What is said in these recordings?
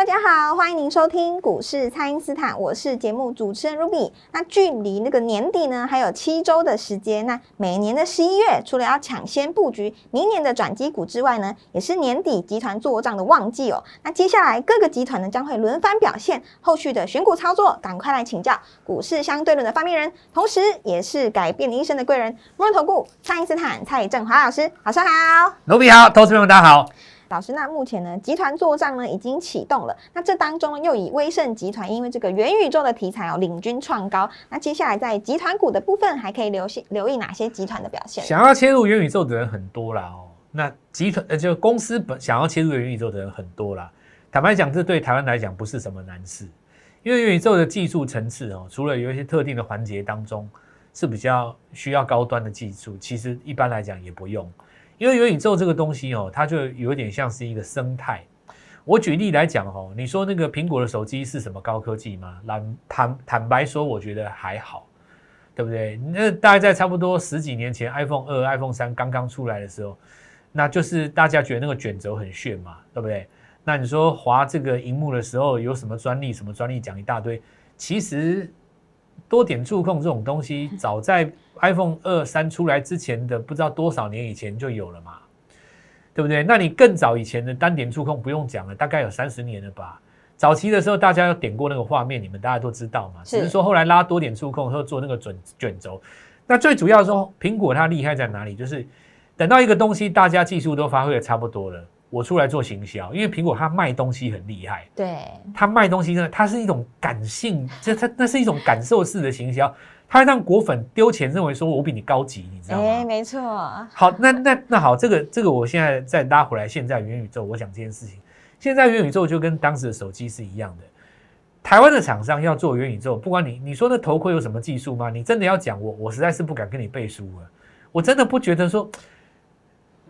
大家好，欢迎您收听股市蔡因斯坦，我是节目主持人 Ruby。那距离那个年底呢，还有七周的时间。那每年的十一月，除了要抢先布局明年的转机股之外呢，也是年底集团做账的旺季哦。那接下来各个集团呢将会轮番表现，后续的选股操作，赶快来请教股市相对论的发明人，同时也是改变你一生的贵人——摩尔投顾蔡因斯坦蔡振华老师，早上好。Ruby 好，投资朋友大家好。老师，那目前呢，集团做账呢已经启动了。那这当中又以威盛集团因为这个元宇宙的题材哦，领军创高。那接下来在集团股的部分，还可以留心留意哪些集团的表现？想要切入元宇宙的人很多啦哦，那集团呃就公司本想要切入元宇宙的人很多啦。坦白讲，这对台湾来讲不是什么难事，因为元宇宙的技术层次哦，除了有一些特定的环节当中是比较需要高端的技术，其实一般来讲也不用。因为元宇宙这个东西哦，它就有点像是一个生态。我举例来讲哦，你说那个苹果的手机是什么高科技吗？坦坦坦白说，我觉得还好，对不对？那大概在差不多十几年前，iPhone 二、iPhone 三刚刚出来的时候，那就是大家觉得那个卷轴很炫嘛，对不对？那你说划这个荧幕的时候有什么专利？什么专利讲一大堆，其实多点触控这种东西，早在 iPhone 二三出来之前的不知道多少年以前就有了嘛，对不对？那你更早以前的单点触控不用讲了，大概有三十年了吧。早期的时候，大家要点过那个画面，你们大家都知道嘛。只是说后来拉多点触控，后做那个卷卷轴。那最主要说，苹果它厉害在哪里？就是等到一个东西大家技术都发挥的差不多了，我出来做行销，因为苹果它卖东西很厉害。对，它卖东西呢，它是一种感性，这它那是一种感受式的行销，它会让果粉丢钱，认为说我比你高级，你知道吗？哎，没错，好，那那那好，这个这个我现在再拉回来，现在元宇宙，我想这件事情，现在元宇宙就跟当时的手机是一样的。台湾的厂商要做元宇宙，不管你你说那头盔有什么技术吗？你真的要讲我，我实在是不敢跟你背书了。我真的不觉得说，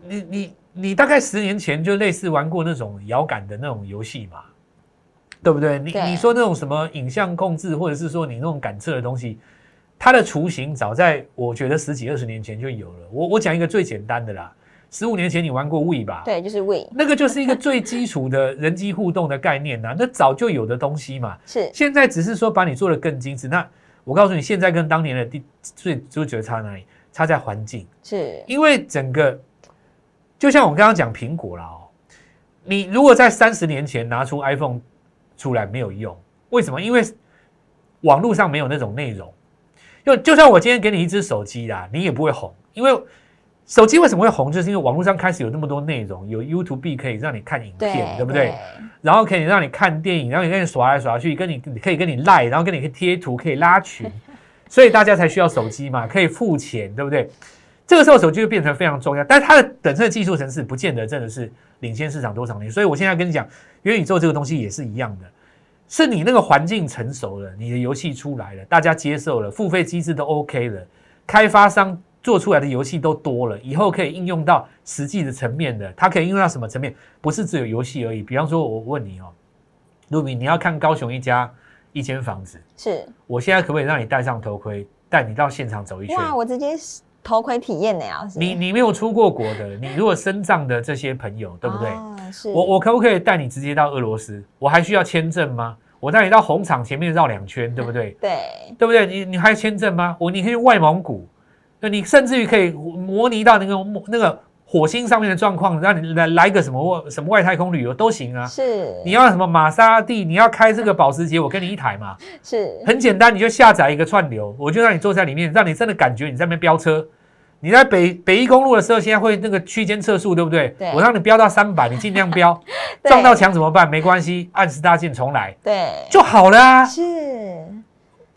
你你你大概十年前就类似玩过那种遥感的那种游戏嘛，对不对？你对你说那种什么影像控制，或者是说你那种感测的东西，它的雏形早在我觉得十几二十年前就有了。我我讲一个最简单的啦，十五年前你玩过 We 吧？对，就是 We 那个就是一个最基础的人机互动的概念呐、那早就有的东西嘛。是现在只是说把你做的更精致。那我告诉你，现在跟当年的第最最觉得差哪里？差在环境，是，因为整个就像我刚刚讲苹果啦哦，你如果在三十年前拿出 iPhone 出来没有用，为什么？因为网络上没有那种内容。就就算我今天给你一只手机啦，你也不会红，因为手机为什么会红，就是因为网络上开始有那么多内容，有 YouTube 可以让你看影片，对不对？？然后可以让你看电影，然后你跟你耍来耍去，跟你可以跟你赖，然后跟你可以贴图，可以拉群，所以大家才需要手机嘛，可以付钱，对不对？这个时候手机就变成非常重要，但是它的本身的技术层次不见得真的是领先市场多少年，所以我现在跟你讲，元宇宙这个东西也是一样的，是你那个环境成熟了，你的游戏出来了，大家接受了，付费机制都 OK 了，开发商做出来的游戏都多了，以后可以应用到实际的层面的，它可以应用到什么层面？不是只有游戏而已。比方说，我问你哦，卢比，你要看高雄一家一间房子，是，我现在可不可以让你戴上头盔，带你到现场走一圈？哇，我直接头盔体验的呀，你你没有出过国的，你 如果身藏的这些朋友，对不对？啊是，我我可不可以带你直接到俄罗斯？我还需要签证吗？我带你到红场前面绕两圈，对不对？对，对不对？你你还有签证吗？我你可以去外蒙古，对，你甚至于可以模拟到那个那个火星上面的状况，让你来来个什么外什么外太空旅游都行啊。是，你要什么玛莎拉蒂？你要开这个保时捷？我给你一台嘛，是，很简单，你就下载一个串流，我就让你坐在里面，让你真的感觉你在那边飙车。你在北北一公路的时候，现在会那个区间测速，对不对？对我让你飙到三百，你尽量飙，撞到墙怎么办？没关系，按十大键重来对，就好了啊。是，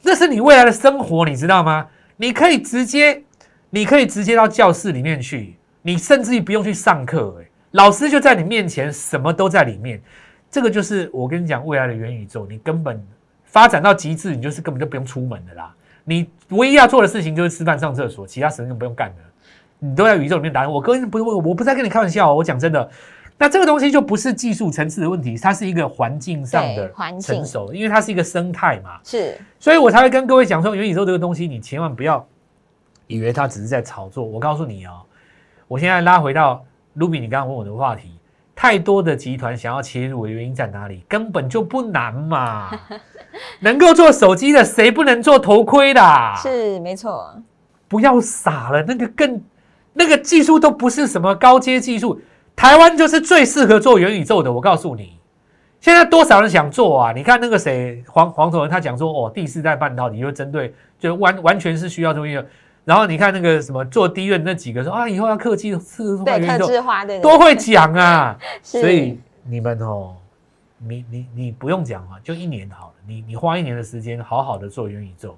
这是你未来的生活，你知道吗？你可以直接，你可以直接到教室里面去，你甚至于不用去上课，哎，老师就在你面前，什么都在里面。这个就是我跟你讲未来的元宇宙，你根本发展到极致，你就是根本就不用出门的啦。你唯一要做的事情就是吃饭、上厕所，其他事情不用干的，你都在宇宙里面答应我。哥不是我，我不是在跟你开玩笑哦，我讲真的。那这个东西就不是技术层次的问题，它是一个环境上的成熟，因为它是一个生态嘛。是，所以我才会跟各位讲说，元宇宙这个东西，你千万不要以为它只是在炒作。我告诉你哦，我现在拉回到 Ruby，你刚刚问我的话题。太多的集团想要切入的原因在哪里？根本就不难嘛！能够做手机的，谁不能做头盔的？是没错。不要傻了，那个更那个技术都不是什么高阶技术，台湾就是最适合做元宇宙的。我告诉你，现在多少人想做啊？你看那个谁黄黄头人，他讲说哦，第四代半导体就针对，就完完全是需要这个。然后你看那个什么做低院那几个说啊，以后要客气，是对客制化，对都会讲啊。所以你们哦，你你你不用讲啊，就一年好了。你你花一年的时间，好好的做元宇宙。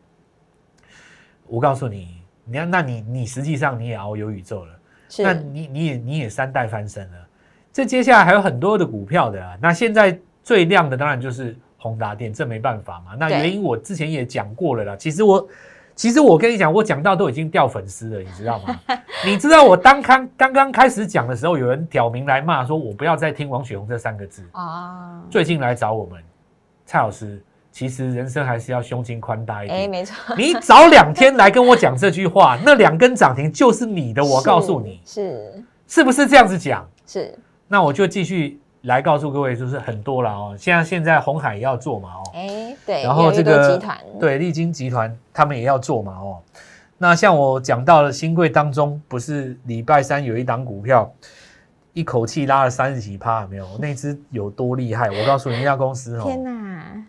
我告诉你，你看，那你你实际上你也遨游宇宙了，那你你也你也三代翻身了。这接下来还有很多的股票的啊。那现在最亮的当然就是宏达电，这没办法嘛。那原因我之前也讲过了啦。其实我。其实我跟你讲，我讲到都已经掉粉丝了，你知道吗？你知道我当刚刚刚开始讲的时候，有人挑明来骂说，我不要再听王雪红这三个字啊。最近来找我们，蔡老师，其实人生还是要胸襟宽大一点。哎，没错。你早两天来跟我讲这句话，那两根涨停就是你的，我告诉你，是是不是这样子讲？是。那我就继续。来告诉各位，就是很多了哦。现在现在红海也要做嘛哦，哎对，然后这个集团对利金集团他们也要做嘛哦。那像我讲到了新贵当中，不是礼拜三有一档股票，一口气拉了三十几趴，没有？那只有多厉害？我告诉你，那家公司哦，天哪！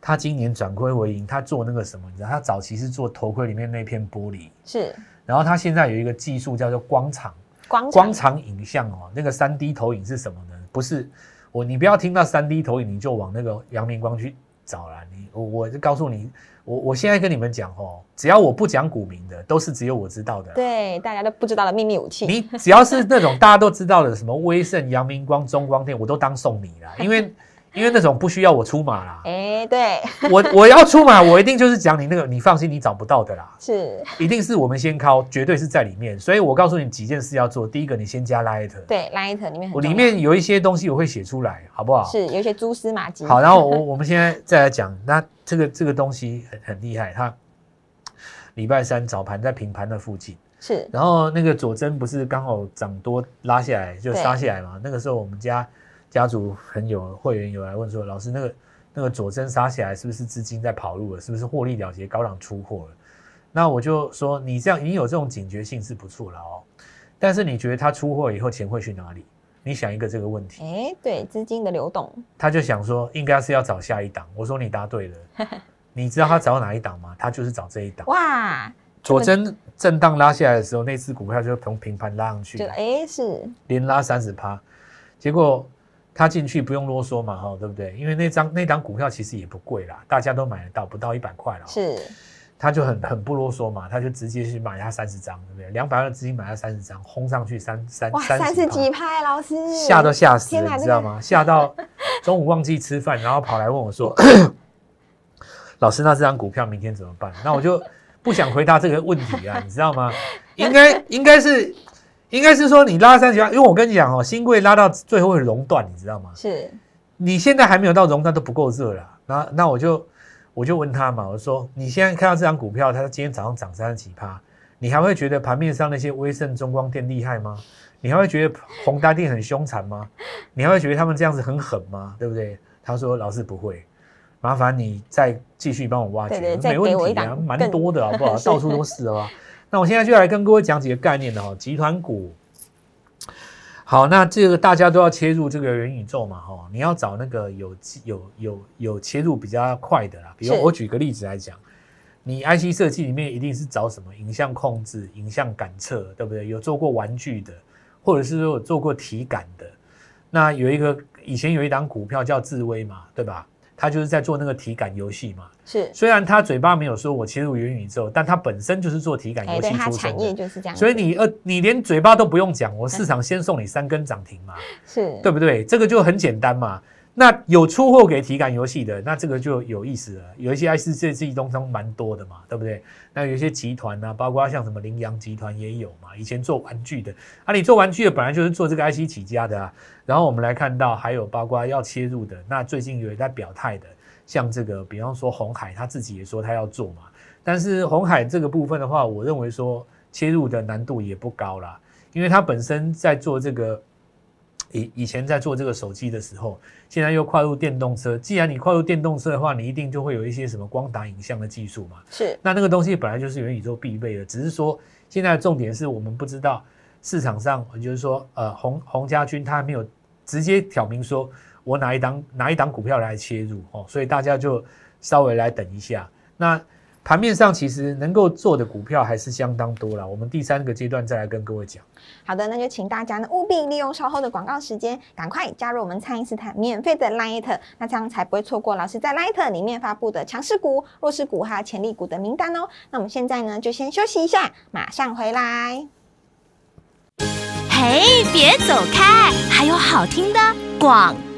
他今年转亏为盈，他做那个什么？你知道，他早期是做头盔里面那片玻璃，是。然后他现在有一个技术叫做光场，光光场影像哦，那个三 D 投影是什么呢？不是我，你不要听到三 D 投影你就往那个阳明光去找了。你我我就告诉你，我我现在跟你们讲哦，只要我不讲股民的，都是只有我知道的。对，大家都不知道的秘密武器。你 只要是那种大家都知道的，什么威盛、阳明光、中光电，我都当送你了，因为。因为那种不需要我出马啦，哎，对我我要出马，我一定就是讲你那个，你放心，你找不到的啦，是，一定是我们先敲，绝对是在里面。所以我告诉你几件事要做，第一个，你先加 Light，对，Light 里面我里面有一些东西我会写出来，好不好？是，有一些蛛丝马迹。好，然后我我们现在再来讲，那这个这个东西很很厉害，它礼拜三早盘在平盘的附近，是，然后那个左针不是刚好涨多拉下来就杀下来嘛？那个时候我们家。家族很有会员有来问说，老师那个那个左针杀起来是不是资金在跑路了？是不是获利了结高档出货了？那我就说你这样已经有这种警觉性是不错了哦。但是你觉得他出货以后钱会去哪里？你想一个这个问题。哎，对，资金的流动。他就想说应该是要找下一档。我说你答对了。你知道他找哪一档吗？他就是找这一档。哇！左针震荡拉下来的时候，那只股票就从平盘拉上去。就哎是连拉三十趴，结果。他进去不用啰嗦嘛，哈，对不对？因为那张那张股票其实也不贵啦，大家都买得到，不到一百块了。是，他就很很不啰嗦嘛，他就直接去买他三十张，对不对？两百万的资金买他三十张，轰上去三三三十几拍，老师吓都吓死了，你知道吗？吓到中午忘记吃饭，然后跑来问我说：“老师，那这张股票明天怎么办？”那我就不想回答这个问题啊，你知道吗？应该应该是。应该是说你拉三十万，因为我跟你讲哦，新贵拉到最后会熔断，你知道吗？是，你现在还没有到熔断都不够热了。那那我就我就问他嘛，我说你现在看到这张股票，它今天早上涨三十几趴，你还会觉得盘面上那些威盛、中光电厉害吗？你还会觉得宏达电很凶残吗？你还会觉得他们这样子很狠吗？对不对？他说老师不会，麻烦你再继续帮我挖掘，没问题啊，蛮多的好不好？到处都是啊。那我现在就来跟各位讲几个概念的哈，集团股。好，那这个大家都要切入这个元宇宙嘛哈，你要找那个有有有有切入比较快的啦。比如我举个例子来讲，你 IC 设计里面一定是找什么影像控制、影像感测，对不对？有做过玩具的，或者是说有做过体感的。那有一个以前有一档股票叫智威嘛，对吧？他就是在做那个体感游戏嘛，是。虽然他嘴巴没有说我切入元宇宙，但他本身就是做体感游戏出身的，就是这样。所以你呃，你连嘴巴都不用讲，我市场先送你三根涨停嘛，是对不对？这个就很简单嘛。那有出货给体感游戏的，那这个就有意思了。有一些 IC 设计东中蛮多的嘛，对不对？那有一些集团呢，包括像什么羚羊集团也有嘛，以前做玩具的啊，你做玩具的本来就是做这个 IC 起家的啊。然后我们来看到还有包括要切入的，那最近有在表态的，像这个，比方说红海，他自己也说他要做嘛。但是红海这个部分的话，我认为说切入的难度也不高啦，因为它本身在做这个。以以前在做这个手机的时候，现在又跨入电动车。既然你跨入电动车的话，你一定就会有一些什么光打影像的技术嘛。是，那那个东西本来就是元宇宙必备的，只是说现在的重点是我们不知道市场上，就是说，呃，洪洪家军他还没有直接挑明说我哪一档哪一档股票来切入哦，所以大家就稍微来等一下。那。盘面上其实能够做的股票还是相当多了，我们第三个阶段再来跟各位讲。好的，那就请大家呢务必利用稍后的广告时间，赶快加入我们蔡因斯坦免费的 Light，那这样才不会错过老师在 Light 里面发布的强势股、弱势股还有潜力股的名单哦。那我们现在呢就先休息一下，马上回来。嘿，别走开，还有好听的广告。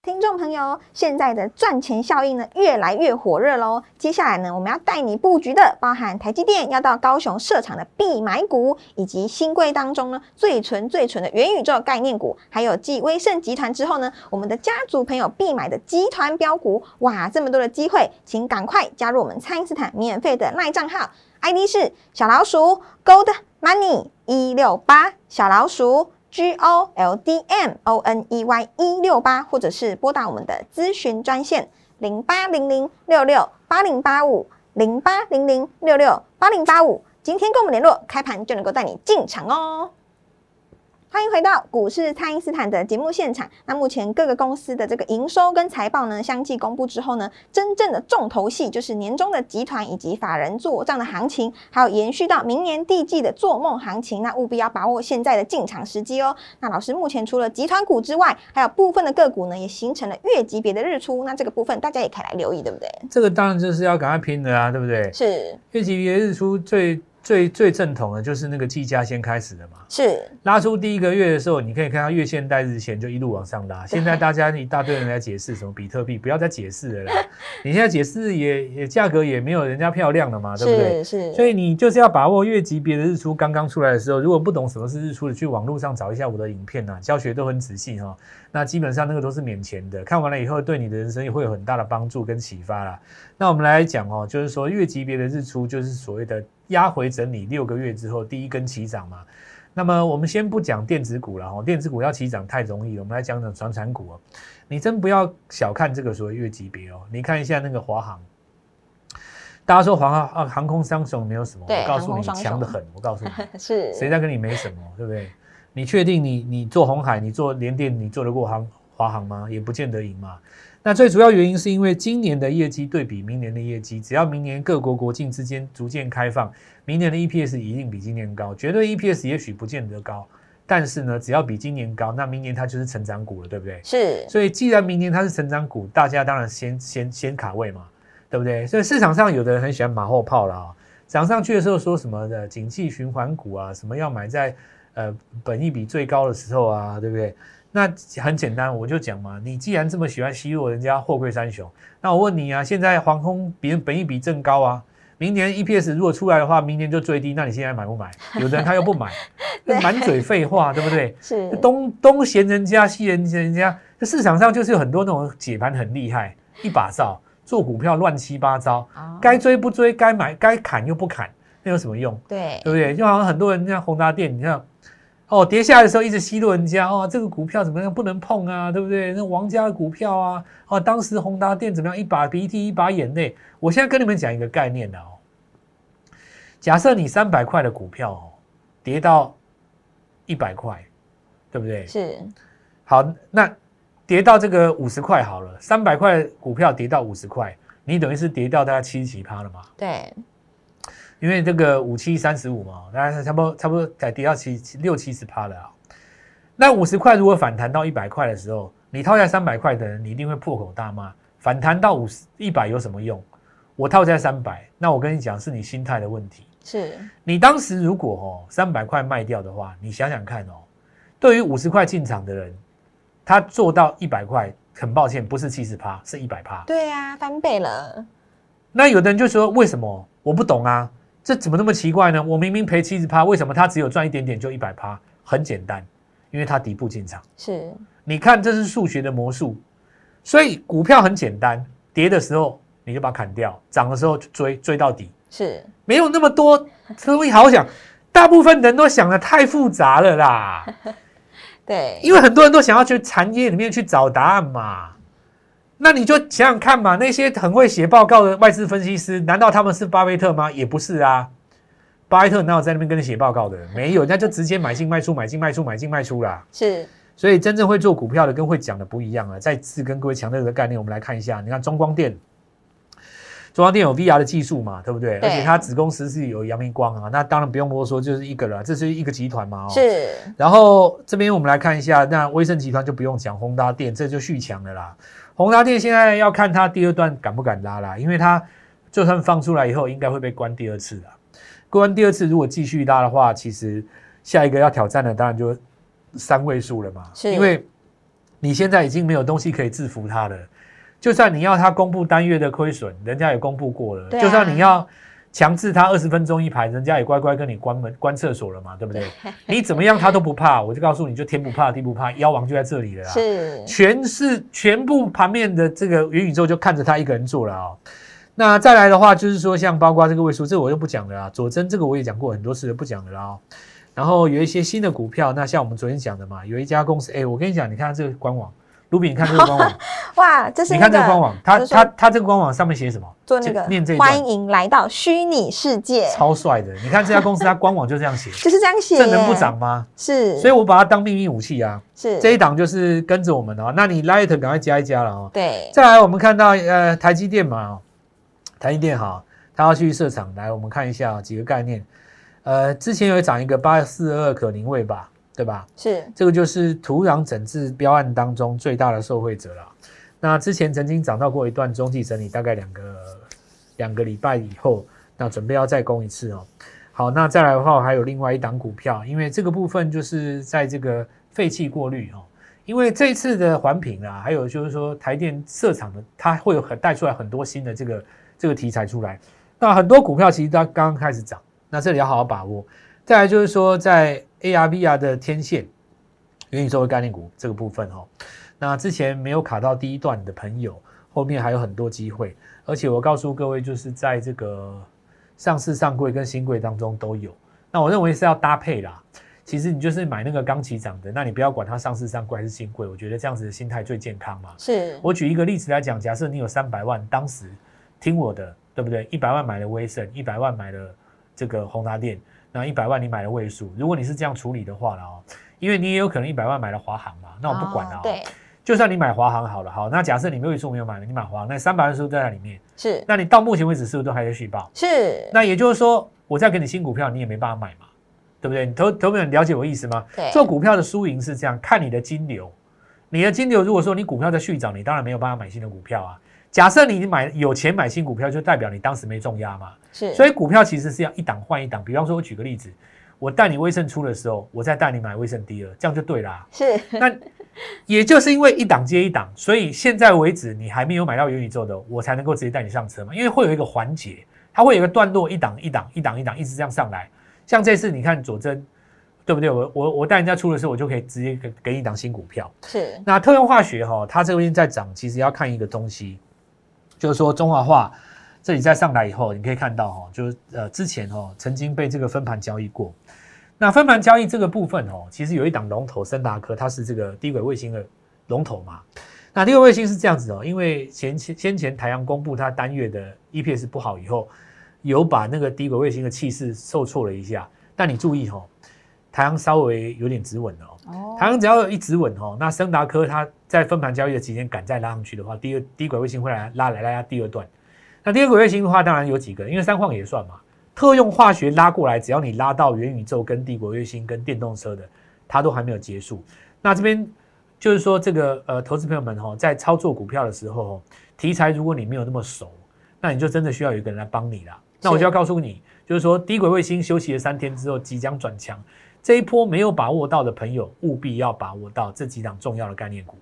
听众朋友，现在的赚钱效应呢越来越火热喽。接下来呢，我们要带你布局的，包含台积电要到高雄设厂的必买股，以及新贵当中呢最纯最纯的元宇宙概念股，还有继威盛集团之后呢，我们的家族朋友必买的集团标股。哇，这么多的机会，请赶快加入我们蔡因斯坦免费的赖账号，ID 是小老鼠 Gold Money 一六八小老鼠。G O L D M O N E Y 一六八，或者是拨打我们的咨询专线零八零零六六八零八五零八零零六六八零八五，今天跟我们联络，开盘就能够带你进场哦。欢迎回到股市，蔡因斯坦的节目现场。那目前各个公司的这个营收跟财报呢，相继公布之后呢，真正的重头戏就是年终的集团以及法人做账的行情，还有延续到明年第季的做梦行情。那务必要把握现在的进场时机哦。那老师目前除了集团股之外，还有部分的个股呢，也形成了月级别的日出。那这个部分大家也可以来留意，对不对？这个当然就是要赶快拼的啊，对不对？是月级别日出最。最最正统的就是那个计价先开始的嘛，是拉出第一个月的时候，你可以看到月线带日线就一路往上拉。现在大家一大堆人来解释什么比特币，不要再解释了啦。你现在解释也也价格也没有人家漂亮了嘛，对不对？是。所以你就是要把握月级别的日出刚刚出来的时候，如果不懂什么是日出的，去网络上找一下我的影片呐，教学都很仔细哈。那基本上那个都是免钱的，看完了以后对你的人生也会有很大的帮助跟启发啦。那我们来讲哦，就是说月级别的日出就是所谓的。压回整理六个月之后，第一根起涨嘛。那么我们先不讲电子股了哈，电子股要起涨太容易了。我们来讲讲传产股哦。你真不要小看这个所谓月级别哦。你看一下那个华航，大家说华航啊，航空商雄没有什么，我告诉你强的很。我告诉你，是谁在跟你没什么，对不对？你确定你你做红海，你做联电，你做得过航华航吗？也不见得赢嘛。那最主要原因是因为今年的业绩对比明年的业绩，只要明年各国国境之间逐渐开放，明年的 EPS 一定比今年高。绝对 EPS 也许不见得高，但是呢，只要比今年高，那明年它就是成长股了，对不对？是。所以既然明年它是成长股，大家当然先先先卡位嘛，对不对？所以市场上有的人很喜欢马后炮了啊，涨上去的时候说什么的景气循环股啊，什么要买在呃本益比最高的时候啊，对不对？那很简单，我就讲嘛，你既然这么喜欢奚落人家货柜三雄，那我问你啊，现在航空比本益比正高啊，明年 EPS 如果出来的话，明年就最低，那你现在买不买？有的人他又不买，满嘴废话，对不对？是东东嫌人家，西嫌人家，这市场上就是有很多那种解盘很厉害，一把照做股票乱七八糟，该追不追，该买该砍又不砍，那有什么用？对，对不对？就好像很多人像宏达电，你看。哦，跌下来的时候一直奚落人家哦，这个股票怎么样不能碰啊，对不对？那王家的股票啊，哦，当时宏达电怎么样？一把鼻涕一把眼泪。我现在跟你们讲一个概念的哦，假设你三百块的股票哦，跌到一百块，对不对？是。好，那跌到这个五十块好了，三百块股票跌到五十块，你等于是跌掉大概七十几趴了嘛？对。因为这个五七三十五嘛，大概差不多差不多才跌到七六七十趴了啊。那五十块如果反弹到一百块的时候，你套在三百块的人，你一定会破口大骂。反弹到五十一百有什么用？我套在三百，那我跟你讲，是你心态的问题。是你当时如果哦三百块卖掉的话，你想想看哦，对于五十块进场的人，他做到一百块，很抱歉，不是七十趴，是一百趴。对呀、翻倍了，那有的人就说，为什么？我不懂啊，这怎么那么奇怪呢？我明明赔七十趴，为什么它只有赚一点点就一百趴？很简单，因为它底部进场。是你看，这是数学的魔术，所以股票很简单，跌的时候你就把它砍掉，涨的时候就追，追到底，是，没有那么多东西好想。大部分人都想的太复杂了啦，对，因为很多人都想要去产业里面去找答案嘛。那你就想想看嘛，那些很会写报告的外资分析师，难道他们是巴菲特吗？也不是啊。巴菲特哪有在那边跟你写报告的？没有，人家就直接买进卖出，买进卖出，买进卖出啦。是所以真正会做股票的跟会讲的不一样啊。再次跟各位强调这个概念，我们来看一下，你看中光电，中光电有 VR 的技术嘛，对不对？对而且它子公司是有阳明光啊，那当然不用多说，就是一个了，这是一个集团嘛、哦。。是，然后这边我们来看一下，那威盛集团就不用讲，宏达电这就续强了啦。宏达电现在要看它第二段敢不敢拉啦，因为它就算放出来以后，应该会被关第二次的。关第二次如果继续拉的话，其实下一个要挑战的当然就三位数了嘛，是因为你现在已经没有东西可以制服它了。就算你要它公布单月的亏损，人家也公布过了。啊就算你要强制他二十分钟一排，人家也乖乖跟你关门关厕所了嘛，对不对？你怎么样他都不怕，我就告诉你就天不怕地不怕，妖王就在这里了啦。是，全是全部盘面的这个元宇宙就看着他一个人做了啊、那再来的话，就是说像包括这个位数，这个我就不讲了啊。佐真这个我也讲过很多次了，不讲了啦、哦。然后有一些新的股票，那像我们昨天讲的嘛，有一家公司，哎，我跟你讲，你看这个官网，卢比，你看这个官网，哇，这是你那个看这个官网，它它它这个官网上面写什么？做那个念这欢迎来到虚拟世界，超帅的。你看这家公司，它官网就这样写，就是这样写，这能不涨？吗？是，所以我把它当秘密武器啊。是这一档就是跟着我们哦，那你 Light 赶快加一加了哦。对，再来，我们看到呃台积电嘛，哦台积电哈，它要去设厂，来我们看一下几个概念。呃，之前有涨一个八四二可宁位吧，对吧？是这个就是土壤整治标案当中最大的受惠者了。那之前曾经涨到过一段中继整理，大概两个两个礼拜以后，那准备要再攻一次哦。好，那再来的话，还有另外一档股票，因为这个部分就是在这个废气过滤哦。因为这次的环评啊，还有就是说台电设厂的，它会有很带出来很多新的这个这个题材出来。那很多股票其实它刚刚开始涨，那这里要好好把握。再来就是说，在 AR、VR 的天线元宇宙的概念股这个部分哦，那之前没有卡到第一段的朋友，后面还有很多机会。而且我告诉各位，就是在这个上市上柜跟新柜当中都有。那我认为是要搭配啦。其实你就是买那个刚起涨的，那你不要管它上市上柜还是新柜，我觉得这样子的心态最健康嘛。是，我举一个例子来讲，假设你有三百万，当时听我的，对不对？一百万买了威盛，一百万买了这个宏达电，那一百万你买了位数。如果你是这样处理的话呢哦，因为你也有可能一百万买了华航嘛，那我不管了、哦哦对，就算你买华航好了，好，那假设你位数没有买了，你买华航，那三百万是不是在那里面？是那你到目前为止是不是都还在续报？是，那也就是说，我再给你新股票，你也没办法买嘛，对不对？你投投没有了解我意思吗？对，做股票的输赢是这样，看你的金流。你的金流如果说你股票在续涨，你当然没有办法买新的股票啊。假设你买有钱买新股票，就代表你当时没重压嘛。是，所以以股票其实是要一档换一档。比方说，我举个例子，我带你威盛出的时候，我再带你买威盛第二，这样就对啦、是那也就是因为一档接一档，所以现在为止你还没有买到元宇宙的，我才能够直接带你上车嘛。因为会有一个环节，它会有一个段落，一档一档一档一档一直这样上来。像这次你看佐真，对不对？我我我带人家出的时候，我就可以直接给给你一档新股票。是那特用化学哈、它这边在涨，其实要看一个东西，就是说中华化这里再上来以后，你可以看到哈、就是呃之前哦曾经被这个分盘交易过。那分盘交易这个部分哦，其实有一档龙头森达科，它是这个低轨卫星的龙头嘛。那低轨卫星是这样子哦，因为先前先前台阳公布它单月的 EPS 不好以后，有把那个低轨卫星的气势受挫了一下。但你注意哦，台阳稍微有点止稳了哦。哦台阳只要有一止稳哦，那升达科它在分盘交易的期间敢再拉上去的话，第二低轨卫星会来拉来拉压第二段。那第二轨卫星的话，当然有几个，因为三矿也算嘛。特用化学拉过来，只要你拉到元宇宙、跟帝国卫星、跟电动车的，它都还没有结束。那这边就是说，这个呃，投资朋友们哈、在操作股票的时候、哦，题材如果你没有那么熟，那你就真的需要有一个人来帮你啦。那我就要告诉你，就是说低轨卫星休息了三天之后，即将转强。这一波没有把握到的朋友，务必要把握到这几档重要的概念股。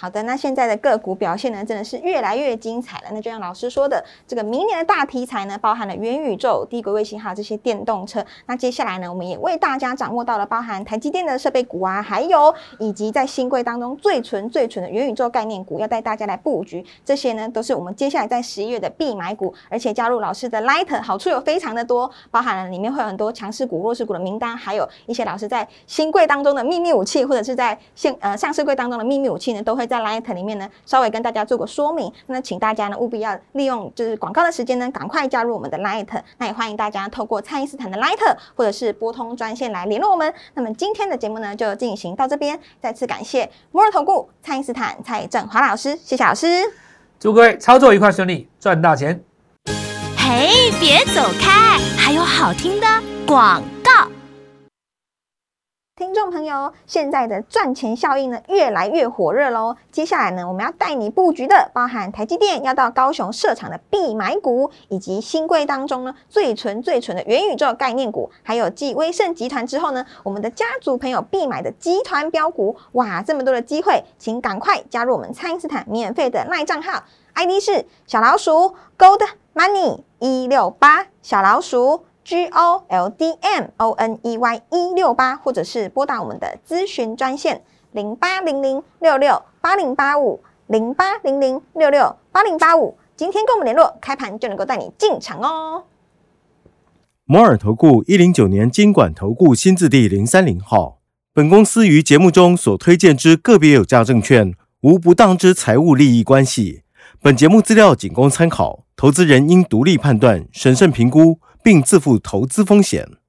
好的，那现在的个股表现呢，真的是越来越精彩了。那就像老师说的，这个明年的大题材呢，包含了元宇宙、低轨卫星还有这些电动车。那接下来呢，我们也为大家掌握到了包含台积电的设备股啊，还有以及在新贵当中最纯最纯的元宇宙概念股，要带大家来布局。这些呢，都是我们接下来在十一月的必买股。而且加入老师的 Light，好处有非常的多，包含了里面会有很多强势股、弱势股的名单，还有一些老师在新贵当中的秘密武器，或者是在现呃上市柜当中的秘密武器呢，都会。在 Light 里面呢，稍微跟大家做个说明。那请大家呢务必要利用就是广告的时间呢，赶快加入我们的 Light。那也欢迎大家透过蔡因斯坦的 Light 或者是拨通专线来联络我们。那么今天的节目呢就进行到这边，再次感谢摩尔投顾蔡因斯坦蔡振华老师，谢谢老师，祝各位操作愉快顺利，赚大钱。嘿，别走开，还有好听的广告。听众朋友，现在的赚钱效应呢越来越火热喽。接下来呢，我们要带你布局的，包含台积电要到高雄设厂的必买股，以及新贵当中呢最纯最纯的元宇宙概念股，还有继威盛集团之后呢，我们的家族朋友必买的集团标股。哇，这么多的机会，请赶快加入我们蔡因斯坦免费的赖账号，ID 是小老鼠 Gold Money 一六八小老鼠。G O L D M O N E Y 一六八，或者是拨打我们的咨询专线零八零零六六八零八五零八零零六六八零八五。今天跟我们联络，开盘就能够带你进场哦。摩尔投顾一零九年经管投顾新字第零三零号。本公司于节目中所推荐之个别有价证券，无不当之财务利益关系。本节目资料仅供参考，投资人应独立判断、审慎评估。并自负投资风险。